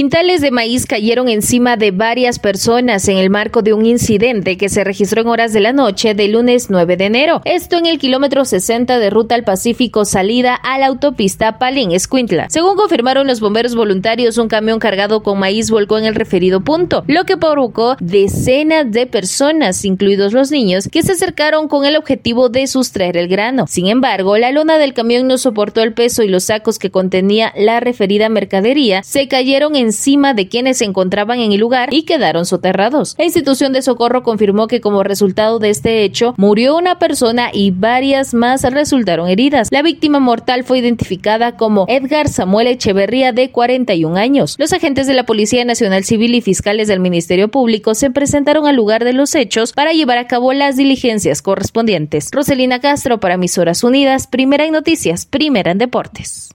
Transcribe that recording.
Quintales de maíz cayeron encima de varias personas en el marco de un incidente que se registró en horas de la noche del lunes 9 de enero. Esto en el kilómetro 60 de Ruta al Pacífico, salida a la autopista Palín Escuintla. Según confirmaron los bomberos voluntarios, un camión cargado con maíz volcó en el referido punto, lo que provocó decenas de personas, incluidos los niños, que se acercaron con el objetivo de sustraer el grano. Sin embargo, la lona del camión no soportó el peso y los sacos que contenía la referida mercadería se cayeron encima de quienes se encontraban en el lugar y quedaron soterrados. La institución de socorro confirmó que como resultado de este hecho murió una persona y varias más resultaron heridas. La víctima mortal fue identificada como Edgar Samuel Echeverría de 41 años. Los agentes de la Policía Nacional Civil y fiscales del Ministerio Público se presentaron al lugar de los hechos para llevar a cabo las diligencias correspondientes. Roselina Castro para Emisoras Unidas, primera en noticias, primera en deportes.